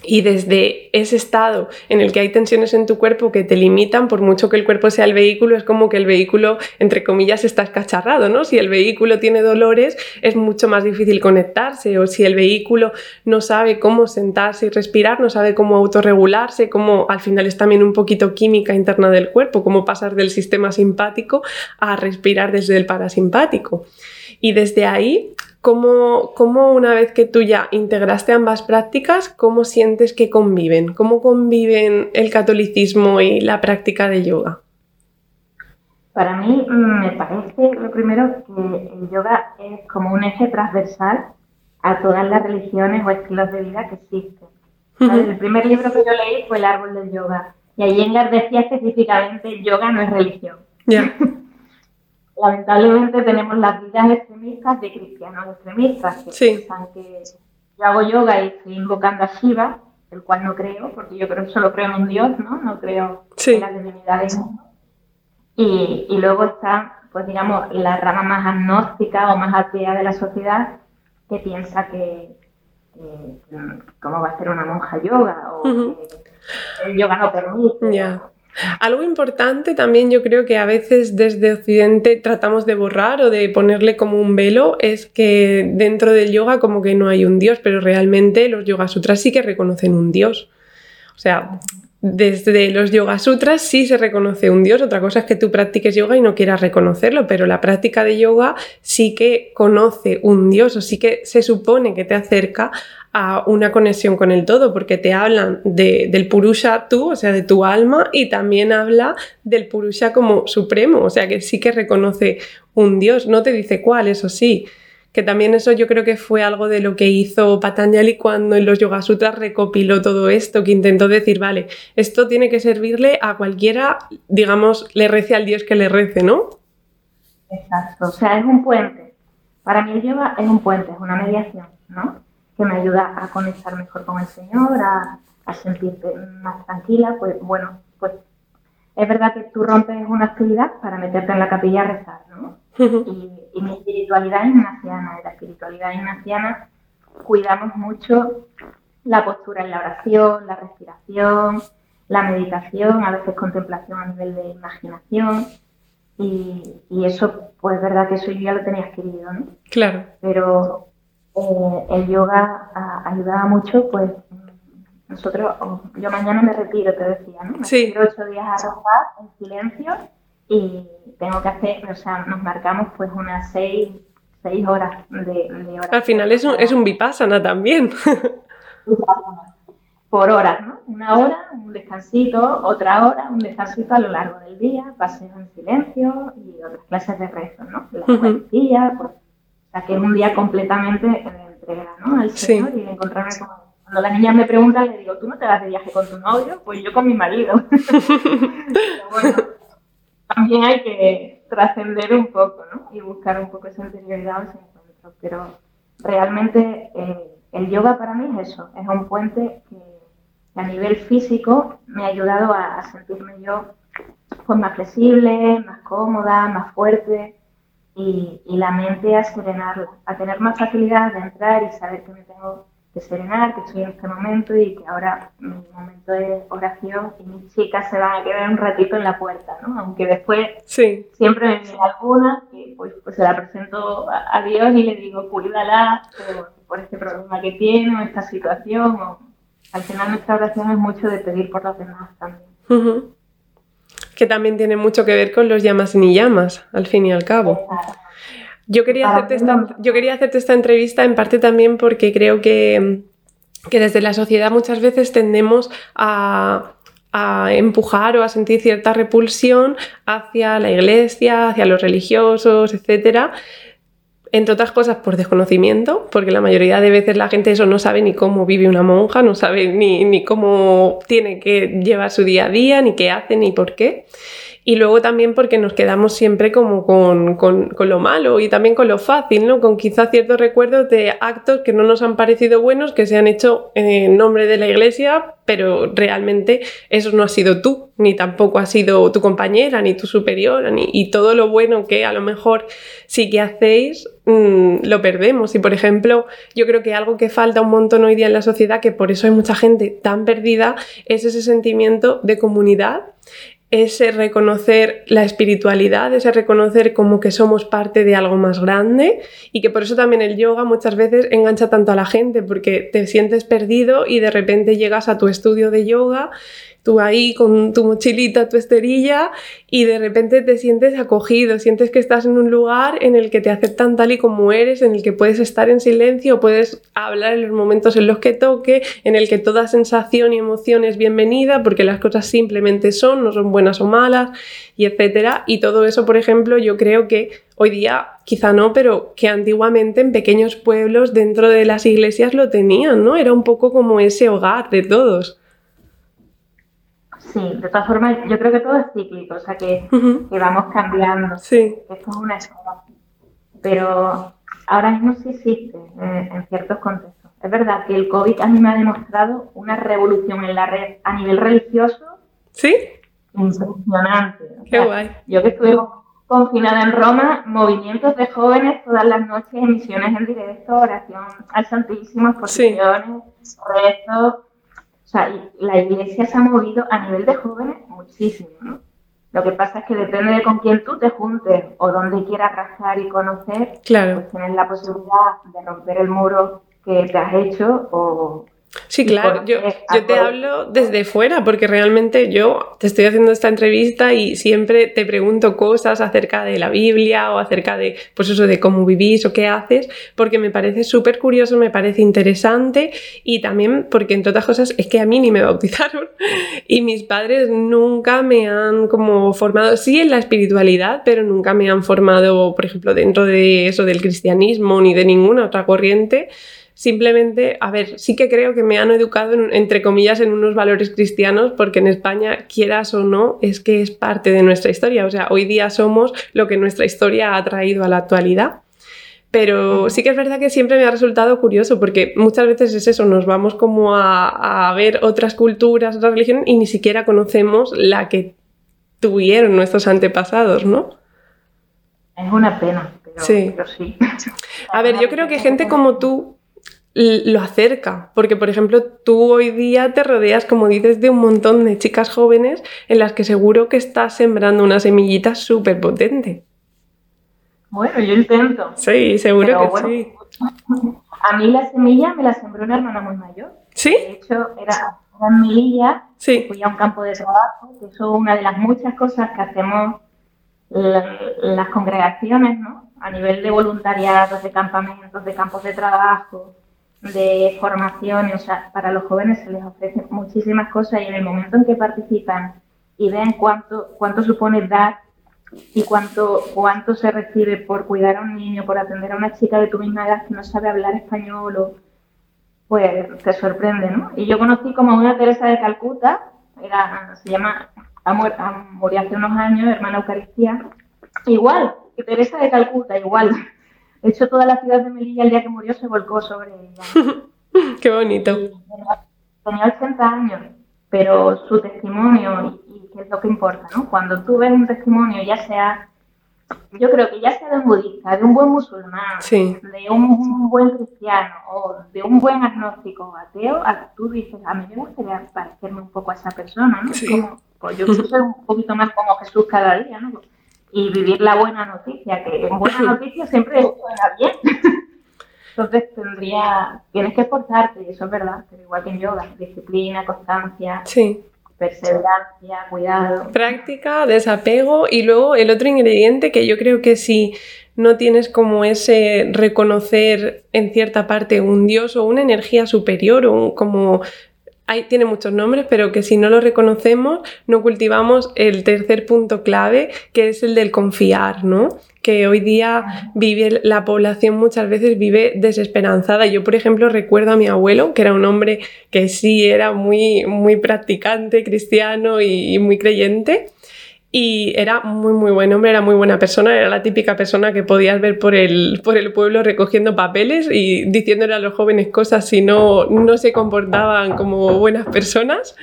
[SPEAKER 1] Y desde ese estado en el que hay tensiones en tu cuerpo que te limitan, por mucho que el cuerpo sea el vehículo, es como que el vehículo, entre comillas, está escacharrado, ¿no? Si el vehículo tiene dolores, es mucho más difícil conectarse, o si el vehículo no sabe cómo sentarse y respirar, no sabe cómo autorregularse, cómo al final es también un poquito química interna del cuerpo, cómo pasar del sistema simpático a respirar desde el parasimpático. Y desde ahí ¿Cómo, ¿Cómo, una vez que tú ya integraste ambas prácticas, cómo sientes que conviven? ¿Cómo conviven el catolicismo y la práctica de yoga?
[SPEAKER 2] Para mí mm, me parece lo primero que el yoga es como un eje transversal a todas las religiones o estilos de vida que existen. El primer libro que yo leí fue El árbol del yoga y allí decía específicamente yoga no es religión.
[SPEAKER 1] Ya.
[SPEAKER 2] lamentablemente tenemos las vidas extremistas de cristianos extremistas que piensan que yo hago yoga y estoy invocando a Shiva, el cual no creo, porque yo creo solo creo en un Dios, ¿no? No creo en la divinidad de mundo. Y, y luego está, pues digamos, la rama más agnóstica o más atea de la sociedad que piensa que, cómo va a ser una monja yoga o que el yoga no permite.
[SPEAKER 1] Algo importante también yo creo que a veces desde Occidente tratamos de borrar o de ponerle como un velo es que dentro del yoga como que no hay un dios, pero realmente los Yoga Sutras sí que reconocen un dios. O sea, desde los Yoga Sutras sí se reconoce un Dios. Otra cosa es que tú practiques yoga y no quieras reconocerlo, pero la práctica de yoga sí que conoce un Dios o sí que se supone que te acerca a una conexión con el todo, porque te hablan del Purusha tú, o sea, de tu alma, y también habla del Purusha como supremo, o sea, que sí que reconoce un Dios. No te dice cuál, eso sí, que también eso yo creo que fue algo de lo que hizo Patanjali cuando en los Yoga Sutras recopiló todo esto, que intentó decir, vale, esto tiene que servirle a cualquiera, digamos, le rece al Dios que le rece, ¿no?
[SPEAKER 2] Exacto, o sea, es un puente. Para mí el yoga es un puente, es una mediación, ¿no? Que me ayuda a conectar mejor con el Señor, a, a sentirte más tranquila, pues bueno, pues es verdad que tú rompes una actividad para meterte en la capilla a rezar, ¿no? y, mi espiritualidad ignaciana. En la espiritualidad ignaciana cuidamos mucho la postura en la oración, la respiración, la meditación, a veces contemplación a nivel de imaginación. Y, eso, pues es verdad que eso yo ya lo tenía escrito, ¿no?
[SPEAKER 1] Claro.
[SPEAKER 2] Pero eh, el yoga ayudaba mucho, pues nosotros, yo mañana me retiro, te decía, ¿no? Me
[SPEAKER 1] sí.
[SPEAKER 2] ocho días a rezar en silencio y tengo que hacer, o sea, nos marcamos pues unas seis, seis horas de, horas.
[SPEAKER 1] Al final es un, es un vipassana también.
[SPEAKER 2] Por horas, ¿no? Una hora, un descansito, otra hora, un descansito a lo largo del día, paseo en silencio y otras clases de rezo, ¿no? La uh pues, o sea, que es un día completamente de entrega, ¿no? Al Señor y de encontrarme con cuando las niñas me preguntan, le digo, ¿tú no te vas de viaje con tu novio? Pues yo con mi marido. Pero bueno, también hay que trascender un poco, ¿no? Y buscar un poco esa interioridad ese encuentro. Pero realmente eh, el yoga para mí es eso, es un puente que a nivel físico me ha ayudado a, sentirme yo pues, más flexible, más cómoda, más fuerte y, y la mente a serenarla, a tener más facilidad de entrar y saber que me tengo de serenar, que estoy en este momento y que ahora mi momento de oración y mis chicas se van a quedar un ratito en la puerta, ¿no? Aunque después siempre me viene alguna que pues, pues, se la presento a, Dios y le digo, cuídala por, este problema que tiene o esta situación. al final nuestra oración es mucho de pedir por los demás también.
[SPEAKER 1] Que también tiene mucho que ver con los llamas y ni llamas, al fin y al cabo. Yo quería, hacerte esta, yo quería hacerte esta entrevista en parte también porque creo que, desde la sociedad muchas veces tendemos a, empujar o a sentir cierta repulsión hacia la iglesia, hacia los religiosos, etc. Entre otras cosas por desconocimiento, porque la mayoría de veces la gente eso no sabe ni cómo vive una monja, no sabe ni, ni cómo tiene que llevar su día a día, ni qué hace, ni por qué y luego también porque nos quedamos siempre como con, con, con, lo malo y también con lo fácil, ¿no? Con quizá ciertos recuerdos de actos que no nos han parecido buenos, que se han hecho en nombre de la iglesia, pero realmente eso no ha sido tú, ni tampoco ha sido tu compañera, ni tu superiora, ni, y todo lo bueno que a lo mejor sí que hacéis, mm, lo perdemos. Y por ejemplo, yo creo que algo que falta un montón hoy día en la sociedad, que por eso hay mucha gente tan perdida, es ese sentimiento de comunidad ese reconocer la espiritualidad, ese reconocer como que somos parte de algo más grande y que por eso también el yoga muchas veces engancha tanto a la gente porque te sientes perdido y de repente llegas a tu estudio de yoga tú ahí con tu mochilita, tu esterilla y de repente te sientes acogido, sientes que estás en un lugar en el que te aceptan tal y como eres, en el que puedes estar en silencio, puedes hablar en los momentos en los que toque, en el que toda sensación y emoción es bienvenida porque las cosas simplemente son, no son buenas o malas y etcétera. Y todo eso, por ejemplo, yo creo que hoy día quizá no, pero que antiguamente en pequeños pueblos dentro de las iglesias lo tenían, ¿no? Era un poco como ese hogar de todos.
[SPEAKER 2] Sí, de todas formas, yo creo que todo es cíclico, o sea que, vamos cambiando.
[SPEAKER 1] Sí.
[SPEAKER 2] Esto es una escuela. Pero ahora mismo sí existe eh, en ciertos contextos. Es verdad que el COVID a mí me ha demostrado una revolución en la red a nivel religioso.
[SPEAKER 1] ¿Sí?
[SPEAKER 2] Impresionante.
[SPEAKER 1] Qué guay.
[SPEAKER 2] Yo que estuve confinada en Roma, movimientos de jóvenes todas las noches, emisiones en directo, oración al Santísimo, exposiciones, sí. rezos sea, la iglesia se ha movido a nivel de jóvenes muchísimo, ¿no? Lo que pasa es que depende de con quién tú te juntes o dónde quieras rascar y conocer,
[SPEAKER 1] claro.
[SPEAKER 2] pues tienes la posibilidad de romper el muro que te has hecho o,
[SPEAKER 1] Sí, claro, yo, yo, te hablo desde fuera porque realmente yo te estoy haciendo esta entrevista y siempre te pregunto cosas acerca de la Biblia o acerca de, pues eso, de cómo vivís o qué haces, porque me parece súper curioso, me parece interesante y también porque, entre otras cosas, es que a mí ni me bautizaron y mis padres nunca me han como formado, sí en la espiritualidad, pero nunca me han formado, por ejemplo, dentro de eso del cristianismo ni de ninguna otra corriente. Simplemente, a ver, sí que creo que me han educado, entre comillas, en unos valores cristianos, porque en España, quieras o no, es que es parte de nuestra historia. O sea, hoy día somos lo que nuestra historia ha traído a la actualidad. Pero sí que es verdad que siempre me ha resultado curioso, porque muchas veces es eso, nos vamos como a, ver otras culturas, otras religiones, y ni siquiera conocemos la que tuvieron nuestros antepasados, ¿no?
[SPEAKER 2] Es una pena, pero sí. Pero sí.
[SPEAKER 1] A ver, yo creo que gente como tú lo acerca, porque por ejemplo tú hoy día te rodeas, como dices, de un montón de chicas jóvenes en las que seguro que estás sembrando una semillita súper potente.
[SPEAKER 2] Bueno, yo intento.
[SPEAKER 1] Sí, seguro que sí.
[SPEAKER 2] A mí la semilla me la sembró una hermana muy mayor.
[SPEAKER 1] ¿Sí?
[SPEAKER 2] De hecho, era, en Melilla, sí. fui a un campo de trabajo, que eso es una de las muchas cosas que hacemos las congregaciones, ¿no? A nivel de voluntariados, de campamentos, de campos de trabajo, de formación, o sea, para los jóvenes se les ofrece muchísimas cosas y en el momento en que participan y ven cuánto, cuánto supone dar y cuánto, cuánto se recibe por cuidar a un niño, por atender a una chica de tu misma edad que no sabe hablar español, o, pues te sorprende, ¿no? Y yo conocí como una Teresa de Calcuta, era, se llama, murió hace unos años, hermana Eucaristía, igual, Teresa de Calcuta, igual, de hecho, toda la ciudad de Melilla el día que murió se volcó sobre ella.
[SPEAKER 1] Qué bonito.
[SPEAKER 2] tenía 80 años, pero su testimonio, y, qué es lo que importa, ¿no? Cuando tú ves un testimonio, ya sea, yo creo que ya sea de un budista, de un buen musulmán, de un, buen cristiano o de un buen agnóstico ateo, tú dices, a mí me gustaría parecerme un poco a esa persona, ¿no? Como, pues yo soy un poquito más como Jesús cada día, ¿no? Y vivir la buena noticia, que en buena noticia siempre suena bien. Entonces tendría, tienes que esforzarte, eso es verdad, pero igual que en yoga, disciplina, constancia, perseverancia, cuidado.
[SPEAKER 1] Práctica, desapego y luego el otro ingrediente que yo creo que si no tienes como ese reconocer en cierta parte un dios o una energía superior o como tiene muchos nombres, pero que si no lo reconocemos, no cultivamos el tercer punto clave, que es el del confiar, ¿no? Que hoy día vive la población muchas veces vive desesperanzada. Yo, por ejemplo, recuerdo a mi abuelo, que era un hombre que sí era muy, muy practicante, cristiano y muy creyente, y era muy muy buen hombre, era muy buena persona, era la típica persona que podías ver por el, por el pueblo recogiendo papeles y diciéndole a los jóvenes cosas si no, no se comportaban como buenas personas.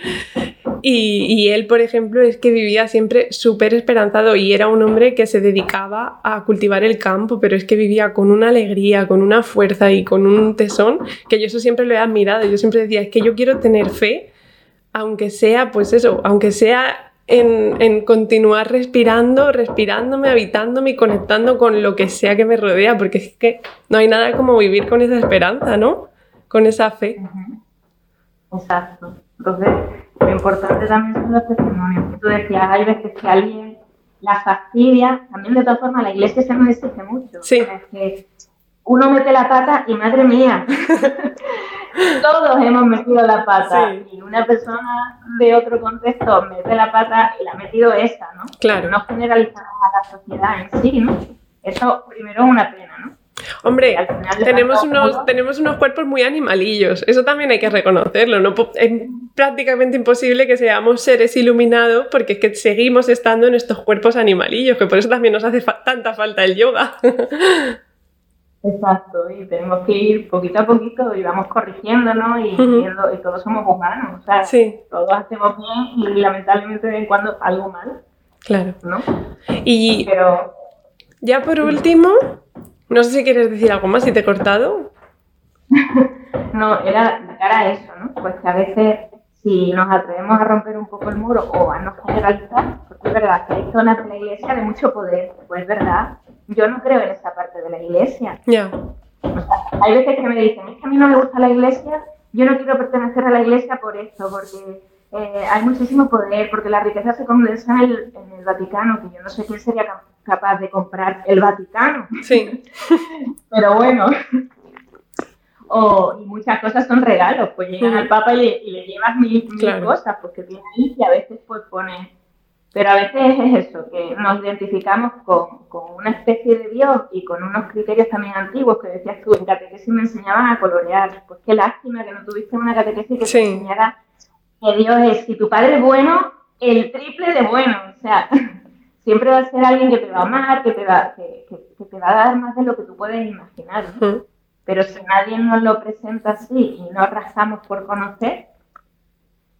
[SPEAKER 1] Y, y él, por ejemplo, es que vivía siempre súper esperanzado y era un hombre que se dedicaba a cultivar el campo, pero es que vivía con una alegría, con una fuerza y con un tesón, que yo eso siempre lo he admirado. Yo siempre decía, es que yo quiero tener fe, aunque sea, pues eso, aunque sea en, continuar respirando, respirándome, habitándome y conectando con lo que sea que me rodea, porque es que no hay nada como vivir con esa esperanza, ¿no? Con esa fe.
[SPEAKER 2] Exacto. Entonces, lo importante también son los testimonios. Tú decías, hay veces que alguien la fastidia, también de todas formas la iglesia se nos exige mucho.
[SPEAKER 1] Sí.
[SPEAKER 2] Es que uno mete la pata y madre mía, todos hemos metido la pata y una persona de otro contexto mete la pata y la ha metido esa, ¿no?
[SPEAKER 1] Claro.
[SPEAKER 2] No generalizamos a la sociedad en sí, ¿no? Eso primero es una pena, ¿no?
[SPEAKER 1] Hombre, tenemos unos, tenemos unos cuerpos muy animalillos, eso también hay que reconocerlo, ¿no? Es prácticamente imposible que seamos seres iluminados porque es que seguimos estando en estos cuerpos animalillos, que por eso también nos hace tanta falta el yoga.
[SPEAKER 2] Exacto, y tenemos que ir poquito a poquito y vamos corrigiéndonos y, y todos somos humanos, o sea, todos hacemos bien y lamentablemente de vez en cuando algo mal.
[SPEAKER 1] Claro.
[SPEAKER 2] ¿No?
[SPEAKER 1] Y Pero... ya por último, no sé si quieres decir algo más, si te he cortado.
[SPEAKER 2] no, era de cara a eso, ¿no? Pues que a veces si nos atrevemos a romper un poco el muro o a no generalizar, porque es verdad que hay zonas de la iglesia de mucho poder, pues es verdad, yo no creo en esa parte de la iglesia.
[SPEAKER 1] Ya.
[SPEAKER 2] hay veces que me dicen, es que a mí no me gusta la iglesia yo no quiero pertenecer a la iglesia por esto, porque eh, hay muchísimo poder, porque la riqueza se condensa en el, en el, Vaticano, que yo no sé quién sería capaz de comprar el Vaticano.
[SPEAKER 1] Sí.
[SPEAKER 2] Pero bueno. O, y muchas cosas son regalos, pues llegan al Papa y le, le llevas mil, cosas, porque tiene ahí y a veces pues pone... Pero a veces es eso, que nos identificamos con, con, una especie de Dios y con unos criterios también antiguos que decías tú, en catequesis me enseñaban a colorear. Pues qué lástima que no tuviste una catequesis que te enseñara que Dios es, si tu padre es bueno, el triple de bueno. O sea, siempre va a ser alguien que te va a amar, que te va, que, te va a dar más de lo que tú puedes imaginar. Pero si nadie nos lo presenta así y no rascamos por conocer,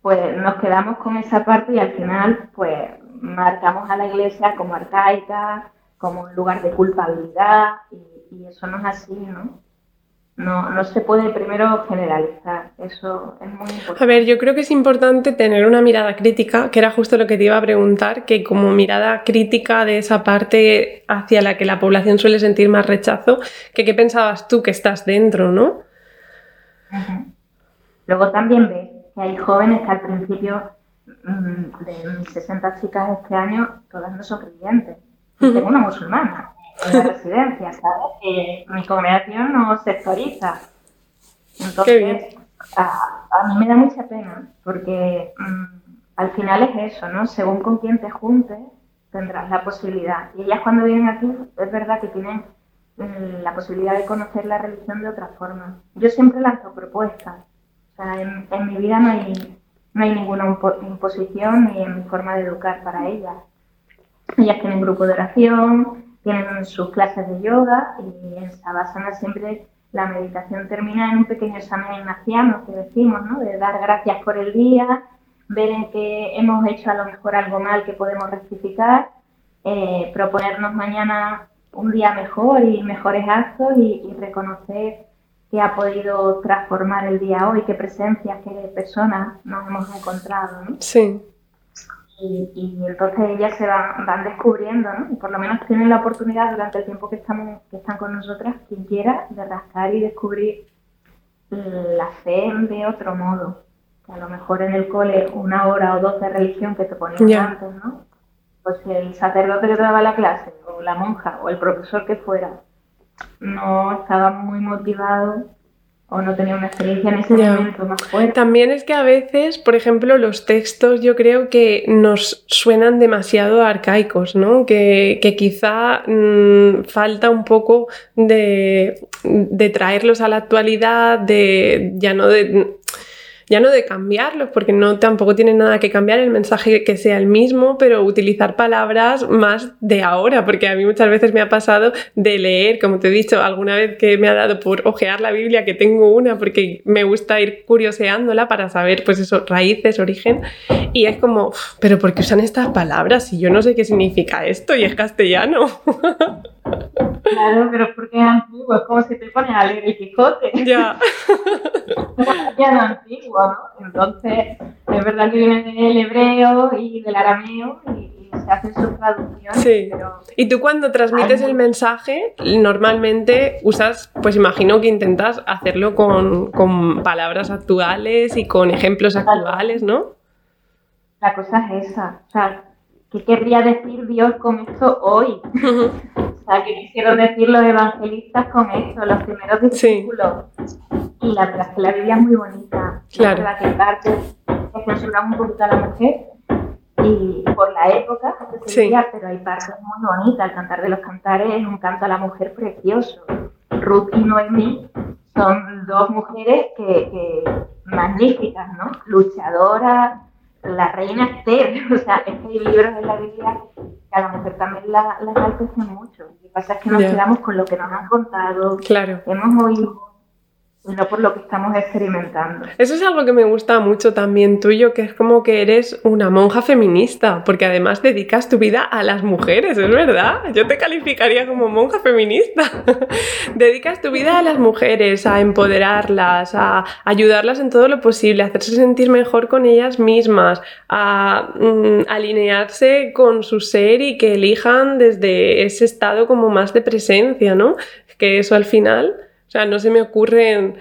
[SPEAKER 2] pues nos quedamos con esa parte y al final, pues marcamos a la iglesia como arcaica, como un lugar de culpabilidad y, y eso no es así, ¿no? No, no se puede primero generalizar, eso es muy importante.
[SPEAKER 1] A ver, yo creo que es importante tener una mirada crítica, que era justo lo que te iba a preguntar, que como mirada crítica de esa parte hacia la que la población suele sentir más rechazo, que qué pensabas tú que estás dentro, ¿no?
[SPEAKER 2] Luego también ves que hay jóvenes que al principio de mis 60 chicas este año, todas no son creyentes. Tengo una musulmana en la residencia, ¿sabes? Mi congregación no sectoriza. Entonces, a, a, mí me da mucha pena, porque mm, al final es eso, ¿no? Según con quién te juntes, tendrás la posibilidad. Y ellas cuando vienen aquí, es verdad que tienen mm, la posibilidad de conocer la religión de otra forma. Yo siempre lanzo propuestas. O sea, en, en mi vida no hay, no hay ninguna imposición ni en mi forma de educar para ellas. Ellas tienen grupo de oración, tienen sus clases de yoga y en Savasana siempre la meditación termina en un pequeño examen ignaciano que decimos, ¿no? De dar gracias por el día, ver en qué hemos hecho a lo mejor algo mal que podemos rectificar, eh, proponernos mañana un día mejor y mejores actos y, y, reconocer que ha podido transformar el día hoy, qué presencias, qué personas nos hemos encontrado, ¿no?
[SPEAKER 1] Sí.
[SPEAKER 2] Y, entonces ellas se van, van descubriendo, ¿no? Y por lo menos tienen la oportunidad durante el tiempo que, estamos, que están con nosotras, quien quiera, de rascar y descubrir la fe de otro modo. Que a lo mejor en el cole una hora o dos de religión que te ponían antes, ¿no? Pues el sacerdote que te daba la clase, o la monja, o el profesor que fuera, no estaba muy motivado o no tenía una experiencia en ese momento más fuerte.
[SPEAKER 1] También es que a veces, por ejemplo, los textos yo creo que nos suenan demasiado arcaicos, ¿no? Que, quizá mm, falta un poco de, de traerlos a la actualidad, de ya no de ya no de cambiarlos, porque no tampoco tiene nada que cambiar el mensaje que sea el mismo, pero utilizar palabras más de ahora, porque a mí muchas veces me ha pasado de leer, como te he dicho, alguna vez que me ha dado por ojear la Biblia, que tengo una, porque me gusta ir curioseándola para saber, pues eso, raíces, origen, y es como, pero ¿por qué usan estas palabras? Si yo no sé qué significa esto y es castellano.
[SPEAKER 2] Claro, pero porque es antiguo, es como si te pones a leer el Quijote.
[SPEAKER 1] Ya.
[SPEAKER 2] ya no antiguo, ¿no? Entonces, es verdad que viene del hebreo y del arameo y, se hacen sus traducciones. Sí. Pero...
[SPEAKER 1] Y tú cuando transmites el mensaje, normalmente usas, pues imagino que intentas hacerlo con, con palabras actuales y con ejemplos actuales, ¿no?
[SPEAKER 2] La cosa es esa. O sea, ¿qué querría decir Dios con esto hoy? sea, que quisieron decir los evangelistas con esto, los primeros discípulos. Y la verdad es que la Biblia es muy bonita.
[SPEAKER 1] Claro.
[SPEAKER 2] La que parte que censura un poquito a la mujer y por la época, sí. pero hay partes muy bonitas. El cantar de los cantares es un canto a la mujer precioso. Ruth y Noemí son dos mujeres que, que magníficas, ¿no? Luchadoras, la reina Esther, o sea, es que hay libros en la Biblia que a la mujer también la, la mucho. Lo que pasa es que nos quedamos con lo que nos han contado,
[SPEAKER 1] claro.
[SPEAKER 2] hemos oído, y no por lo que estamos experimentando.
[SPEAKER 1] Eso es algo que me gusta mucho también tuyo, que es como que eres una monja feminista, porque además dedicas tu vida a las mujeres, es verdad. Yo te calificaría como monja feminista. dedicas tu vida a las mujeres, a empoderarlas, a ayudarlas en todo lo posible, a hacerse sentir mejor con ellas mismas, a mm, alinearse con su ser y que elijan desde ese estado como más de presencia, ¿no? Que eso al final o sea, no se me ocurren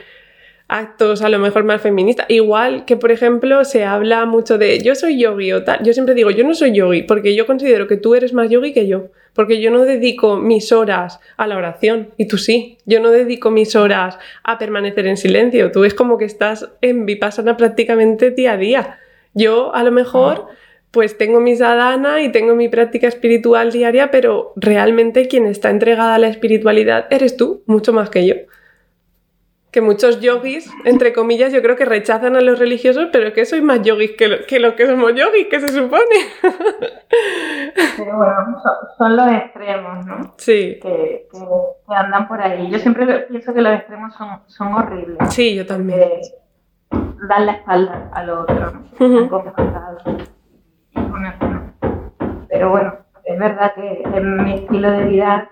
[SPEAKER 1] actos a lo mejor más feministas. Igual que, por ejemplo, se habla mucho de yo soy yogi o tal. Yo siempre digo, yo no soy yogi, porque yo considero que tú eres más yogi que yo. Porque yo no dedico mis horas a la oración y tú sí. Yo no dedico mis horas a permanecer en silencio. Tú es como que estás en vipassana prácticamente día a día. Yo a lo mejor pues tengo mi sadhana y tengo mi práctica espiritual diaria, pero realmente quien está entregada a la espiritualidad eres tú, mucho más que yo que muchos yogis, entre comillas, yo creo que rechazan a los religiosos, pero que soy más yogis que lo que, somos yogis, que se supone.
[SPEAKER 2] Pero bueno, son, los extremos, ¿no?
[SPEAKER 1] Sí.
[SPEAKER 2] Que, que, andan por ahí. Yo siempre pienso que los extremos son, son horribles.
[SPEAKER 1] Sí, yo también.
[SPEAKER 2] dan la espalda al otro, Pero bueno, es verdad que en mi estilo de vida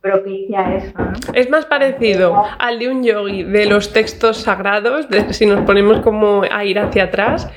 [SPEAKER 2] propicia eso.
[SPEAKER 1] Es más parecido al de un yogi de los textos sagrados, si nos ponemos como a ir hacia atrás,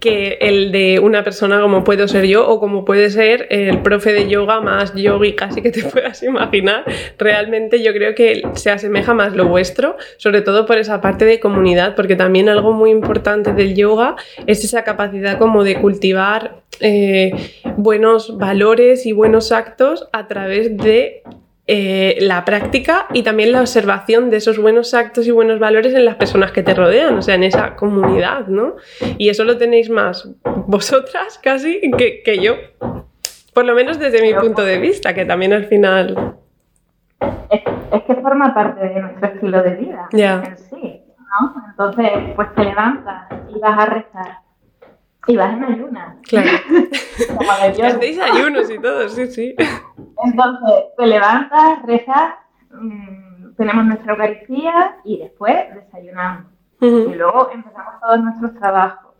[SPEAKER 1] que el de una persona como puedo ser yo o como puede ser el profe de yoga más yogi casi que te puedas imaginar. Realmente yo creo que se asemeja más lo vuestro, sobre todo por esa parte de comunidad, porque también algo muy importante del yoga es esa capacidad como de cultivar eh, buenos valores y buenos actos a través de eh, la práctica y también la observación de esos buenos actos y buenos valores en las personas que te rodean, o sea, en esa comunidad, ¿no? Y eso lo tenéis más vosotras casi que, yo, por lo menos desde mi punto de vista, que también al final...
[SPEAKER 2] Es, que forma parte de nuestro estilo de vida en sí, ¿no? Entonces, pues te levantas y vas a rezar y vas en ayunas.
[SPEAKER 1] Claro. Hacéis ayunos y todo, sí, sí.
[SPEAKER 2] Entonces, te levantas, rezas, mm, tenemos nuestra Eucaristía y después desayunamos. Y luego empezamos todos nuestros trabajos.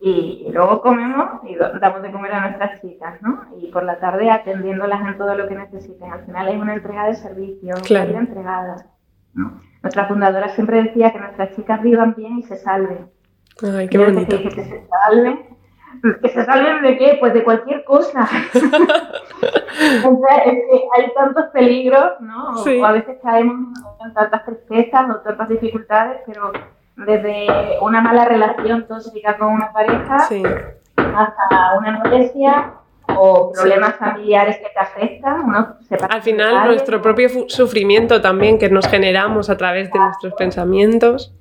[SPEAKER 2] Y, luego comemos y damos de comer a nuestras chicas, ¿no? Y por la tarde atendiéndolas en todo lo que necesiten. Al final hay una entrega de servicio, claro. una entregada. Nuestra fundadora siempre decía que nuestras chicas vivan bien y se salven.
[SPEAKER 1] Ay, qué bonito.
[SPEAKER 2] Que, que se salven que se salven de qué? Pues de cualquier cosa. o sea, es que hay tantos peligros, ¿no? O a veces caemos en tantas tristezas o tantas dificultades, pero desde una mala relación tóxica con una pareja hasta una molestia o problemas familiares que te afectan. ¿no?
[SPEAKER 1] Al final, nuestro propio sufrimiento también que nos generamos a través de nuestros pensamientos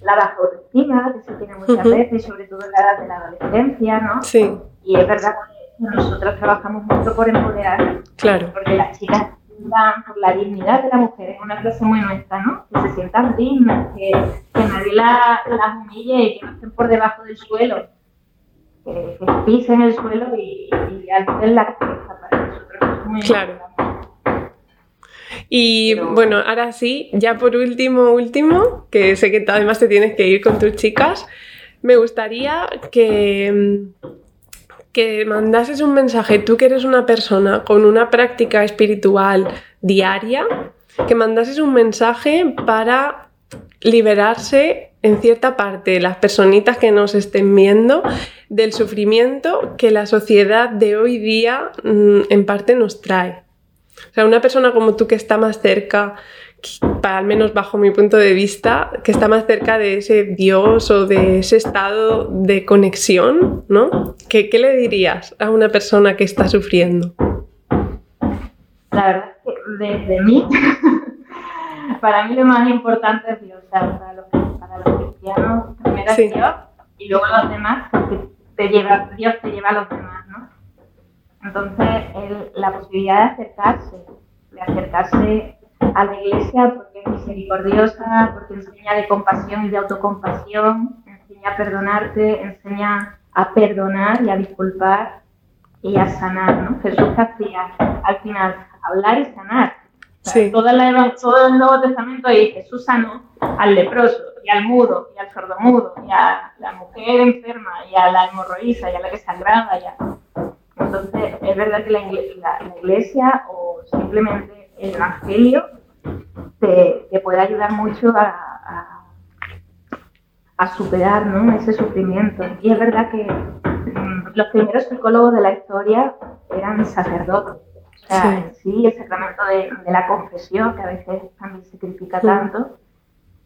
[SPEAKER 2] la baja autoestima, que se tiene muchas veces, sobre todo en la edad de la adolescencia, ¿no?
[SPEAKER 1] Sí.
[SPEAKER 2] Y es verdad que nosotros trabajamos mucho por empoderar,
[SPEAKER 1] claro.
[SPEAKER 2] porque las chicas dan por la dignidad de la mujer, es una frase muy nuestra, ¿no? Que se sientan dignas, que, que nadie las la humille y que no estén por debajo del suelo, que, pisen el suelo y, y alcen la cabeza para nosotros. Es muy
[SPEAKER 1] claro. Y bueno, ahora sí, ya por último, último, que sé que además te tienes que ir con tus chicas, me gustaría que, que mandases un mensaje, tú que eres una persona con una práctica espiritual diaria, que mandases un mensaje para liberarse en cierta parte, las personitas que nos estén viendo, del sufrimiento que la sociedad de hoy día mm, en parte nos trae. O sea, una persona como tú que está más cerca, para al menos bajo mi punto de vista, que está más cerca de ese Dios o de ese estado de conexión, ¿no? ¿Qué, qué le dirías a una persona que está sufriendo?
[SPEAKER 2] La verdad es que desde mí, para mí lo más importante es Dios. O sea, para los, para los cristianos, primero es Dios y luego los demás, porque te lleva, Dios te lleva a los demás, ¿no? Entonces, la posibilidad de acercarse, de acercarse a la iglesia porque es misericordiosa, porque enseña de compasión y de autocompasión, enseña a perdonarte, enseña a perdonar y a disculpar y a sanar, ¿no? Jesús hacía al final hablar y sanar. todo, el Nuevo Testamento y Jesús sanó al leproso y al mudo y al sordomudo y a la mujer enferma y a la hemorroísa y a la que sangraba y a entonces, es verdad que la, iglesia, o simplemente el evangelio te, puede ayudar mucho a, a, superar ese sufrimiento. Y es verdad que mm, los primeros psicólogos de la historia eran sacerdotes. O sea, sí. sí, el sacramento de, la confesión, que a veces también se critica tanto,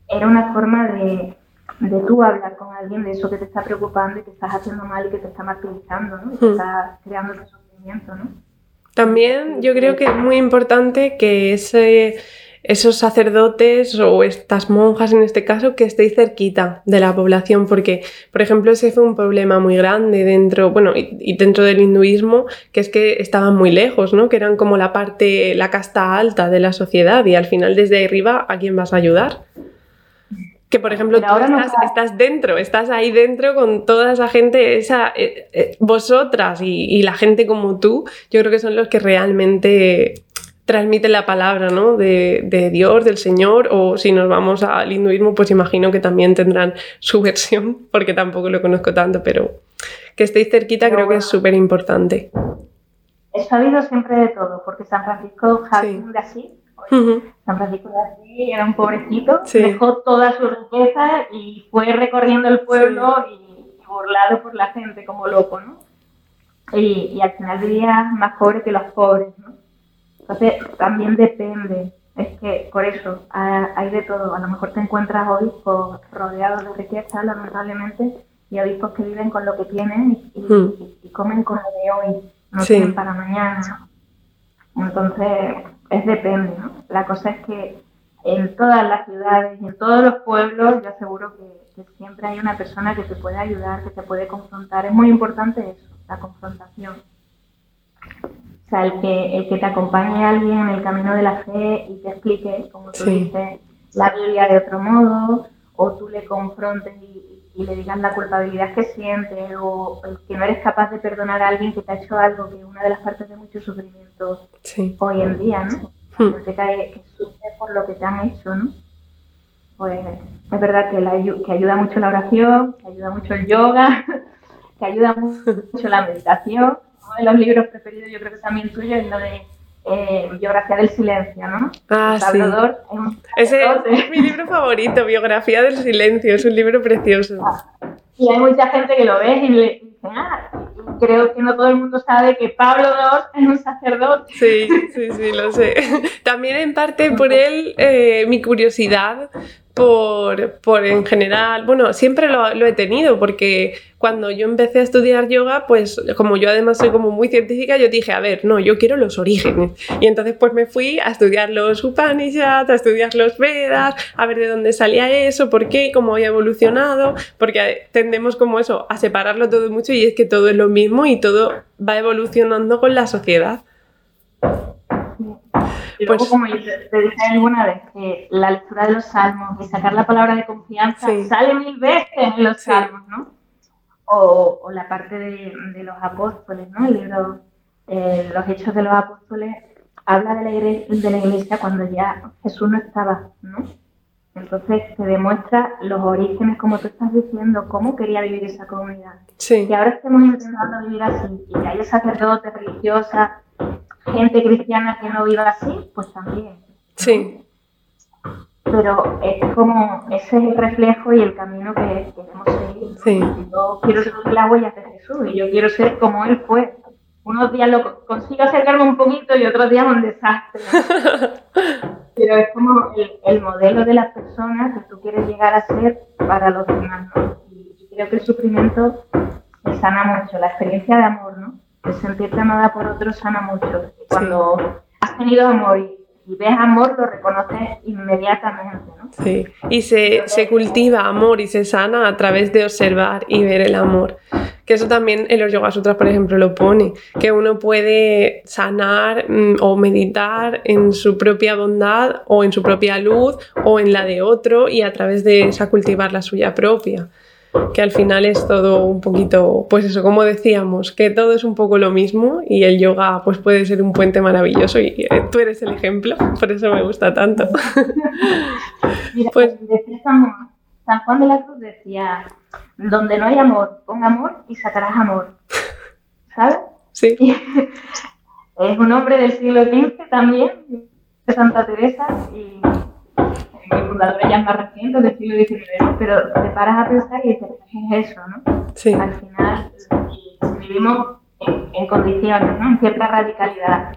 [SPEAKER 2] era una forma de, de tú hablar con alguien de eso que te está preocupando y que estás haciendo mal y que te está martirizando, ¿no? Y que
[SPEAKER 1] Hmm.
[SPEAKER 2] está creando ese sufrimiento, ¿no?
[SPEAKER 1] También yo creo que es muy importante que ese, esos sacerdotes o estas monjas en este caso que estéis cerquita de la población porque por ejemplo ese fue un problema muy grande dentro bueno y, y dentro del hinduismo que es que estaban muy lejos no que eran como la parte la casta alta de la sociedad y al final desde arriba a quién vas a ayudar que por ejemplo
[SPEAKER 2] Pero
[SPEAKER 1] tú
[SPEAKER 2] ahora
[SPEAKER 1] estás,
[SPEAKER 2] está-
[SPEAKER 1] estás dentro, estás ahí dentro con toda esa gente, esa, eh, eh, vosotras y, y la gente como tú, yo creo que son los que realmente transmiten la palabra ¿no? de, de Dios, del Señor, o si nos vamos al hinduismo, pues imagino que también tendrán su versión, porque tampoco lo conozco tanto, pero que estéis cerquita
[SPEAKER 2] Pero
[SPEAKER 1] creo que es súper importante.
[SPEAKER 2] He sabido siempre de todo, porque San Francisco Javín
[SPEAKER 1] Sí.
[SPEAKER 2] de
[SPEAKER 1] Ujú,
[SPEAKER 2] San Francisco de Asís era un pobrecito,
[SPEAKER 1] Sí.
[SPEAKER 2] dejó toda su riqueza y fue recorriendo el pueblo y, y burlado por la gente como loco, ¿no? Y, y al final vivía más pobre que los pobres, ¿no? Entonces también depende, es que por eso ha- hay de todo. A lo mejor te encuentras obispos rodeados de riqueza, lamentablemente, y obispos que viven con lo que tienen y, y-
[SPEAKER 1] Hmm.
[SPEAKER 2] y comen con lo de hoy, no
[SPEAKER 1] Sí.
[SPEAKER 2] tienen para mañana. Entonces, es depende, ¿no? La cosa es que en todas las ciudades y en todos los pueblos, yo aseguro que, que siempre hay una persona que te puede ayudar, que te puede confrontar. Es muy importante eso, la confrontación. O sea, el que, el que te acompañe a alguien en el camino de la fe y te explique, como tú
[SPEAKER 1] Sí.
[SPEAKER 2] dices, la Biblia de otro modo, o tú le confrontes y, y le digas la culpabilidad que siente, o el que no eres capaz de perdonar a alguien que te ha hecho algo, que es una de las partes de mucho sufrimiento
[SPEAKER 1] Sí.
[SPEAKER 2] hoy en día, ¿no?
[SPEAKER 1] Hmm.
[SPEAKER 2] Que, que sufre por lo que te han hecho, ¿no? Pues es verdad que, la que ayuda mucho la oración, que ayuda mucho el yoga, que ayuda mu- mucho la meditación. Uno de los libros preferidos, yo creo que también tuyo, es lo de eh, Biografía del Silencio, ¿no?
[SPEAKER 1] Ah,
[SPEAKER 2] El
[SPEAKER 1] sí.
[SPEAKER 2] Salvador es un
[SPEAKER 1] Ese es mi libro favorito, Biografía del Silencio, es un libro precioso.
[SPEAKER 2] Y hay mucha gente que lo ve y le dice, ah, creo que no todo el mundo sabe que Pablo II es un sacerdote.
[SPEAKER 1] Sí, sí, sí, lo sé. También en parte por él, eh, mi curiosidad por, por en general, bueno, siempre lo, lo he tenido porque cuando yo empecé a estudiar yoga, pues como yo además soy como muy científica, yo dije, a ver, no, yo quiero los orígenes. Y entonces pues me fui a estudiar los Upanishads, a estudiar los Vedas, a ver de dónde salía eso, por qué, cómo había evolucionado, porque tendemos como eso, a separarlo todo mucho y es que todo es lo mismo y todo va evolucionando con la sociedad.
[SPEAKER 2] Y luego,
[SPEAKER 1] Pues-
[SPEAKER 2] como yo te, te dije alguna vez, que la lectura de los salmos y sacar la palabra de confianza
[SPEAKER 1] Sí.
[SPEAKER 2] sale mil veces en los
[SPEAKER 1] Sí.
[SPEAKER 2] salmos, ¿no? O, o la parte de, de los apóstoles, ¿no? El libro eh, Los Hechos de los Apóstoles habla de la, igre- de la iglesia cuando ya Jesús no estaba, ¿no? Entonces te demuestra los orígenes, como tú estás diciendo, cómo quería vivir esa comunidad.
[SPEAKER 1] Sí,
[SPEAKER 2] Que ahora estemos intentando vivir así y que haya sacerdotes, religiosas, gente cristiana que no viva así, pues también.
[SPEAKER 1] sí,
[SPEAKER 2] Pero es como ese es el reflejo y el camino que queremos seguir.
[SPEAKER 1] Sí.
[SPEAKER 2] Yo quiero seguir las huellas de Jesús y yo quiero ser como Él fue. Unos días lo consigo acercarme un poquito y otros días un desastre. Pero es como el, el modelo de las personas que tú quieres llegar a ser para los demás, ¿no? Y, creo que el sufrimiento se sana mucho, la experiencia de amor, ¿no? El sentirte amada por otro sana mucho. Y cuando has tenido amor y, y ves amor, lo reconoces inmediatamente, ¿no?
[SPEAKER 1] sí. Y se, se cultiva amor y se sana a través de observar y ver el amor. Que eso también en los Yoga Sutras, por ejemplo, lo pone, que uno puede sanar mm, o meditar en su propia bondad o en su propia luz o en la de otro y a través de esa cultivar la suya propia. Que al final es todo un poquito, pues eso, como decíamos, que todo es un poco lo mismo y el yoga pues puede ser un puente maravilloso y eh, tú eres el ejemplo, por eso me gusta tanto.
[SPEAKER 2] Mira,
[SPEAKER 1] Pues-
[SPEAKER 2] decía San, San Juan de la Cruz decía, donde no hay amor, pon amor y sacarás amor. ¿Sabes?
[SPEAKER 1] Sí,
[SPEAKER 2] Y es un hombre del siglo XV también, de Santa Teresa, y mi fundador ya más reciente, del siglo XIX, pero te paras a pensar y dices, ¿qué es eso, no?
[SPEAKER 1] sí,
[SPEAKER 2] Al final vivimos en, en condiciones, ¿no? En cierta radicalidad.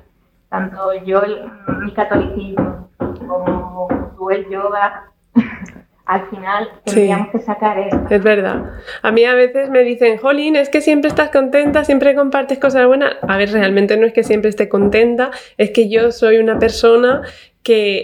[SPEAKER 2] Tanto yo, el- mi catolicismo, como tú el yoga, al final tendríamos que sacar eso.
[SPEAKER 1] Es verdad. A mí a veces me dicen, Jolín, es que siempre estás contenta, siempre compartes cosas buenas. A ver, realmente no es que siempre esté contenta, es que yo soy una persona que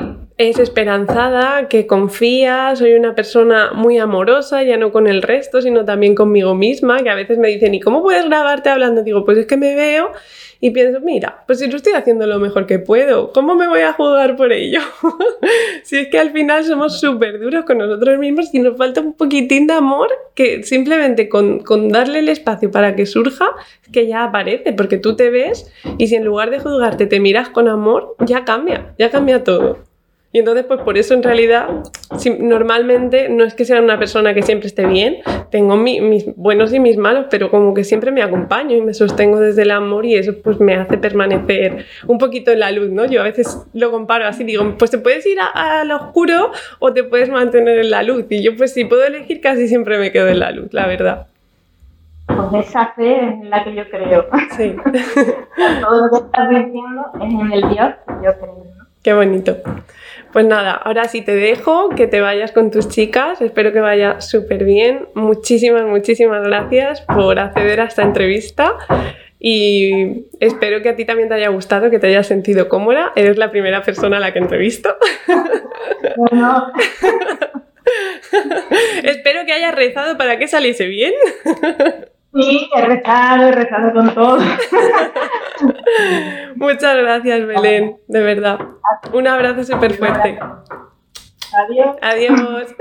[SPEAKER 1] es esperanzada, que confía, soy una persona muy amorosa, ya no con el resto, sino también conmigo misma, que a veces me dicen, ¿y cómo puedes grabarte hablando? Digo, pues es que me veo y pienso, mira, pues si lo estoy haciendo lo mejor que puedo, ¿cómo me voy a juzgar por ello? si es que al final somos súper duros con nosotros mismos y nos falta un poquitín de amor que simplemente con, con darle el espacio para que surja, que ya aparece, porque tú te ves y si en lugar de juzgarte te miras con amor, ya cambia, ya cambia todo. Y entonces, pues por eso en realidad, normalmente no es que sea una persona que siempre esté bien, tengo mis buenos y mis malos, pero como que siempre me acompaño y me sostengo desde el amor y eso pues me hace permanecer un poquito en la luz, ¿no? Yo a veces lo comparo así, digo, pues te puedes ir al oscuro o te puedes mantener en la luz. Y yo pues si puedo elegir casi siempre me quedo en la luz, la verdad.
[SPEAKER 2] Pues esa fe es en la que yo creo. Sí. Todo lo que estás diciendo es en el Dios que yo creo.
[SPEAKER 1] Qué bonito. Pues nada, ahora sí te dejo, que te vayas con tus chicas, espero que vaya súper bien. Muchísimas, muchísimas gracias por acceder a esta entrevista y espero que a ti también te haya gustado, que te hayas sentido cómoda. Eres la primera persona a la que entrevisto. Bueno. espero que hayas rezado para que saliese bien.
[SPEAKER 2] Sí, he rezado, he rezado con todo.
[SPEAKER 1] Muchas gracias, Belén, de verdad. Un abrazo súper fuerte.
[SPEAKER 2] Adiós.
[SPEAKER 1] Adiós.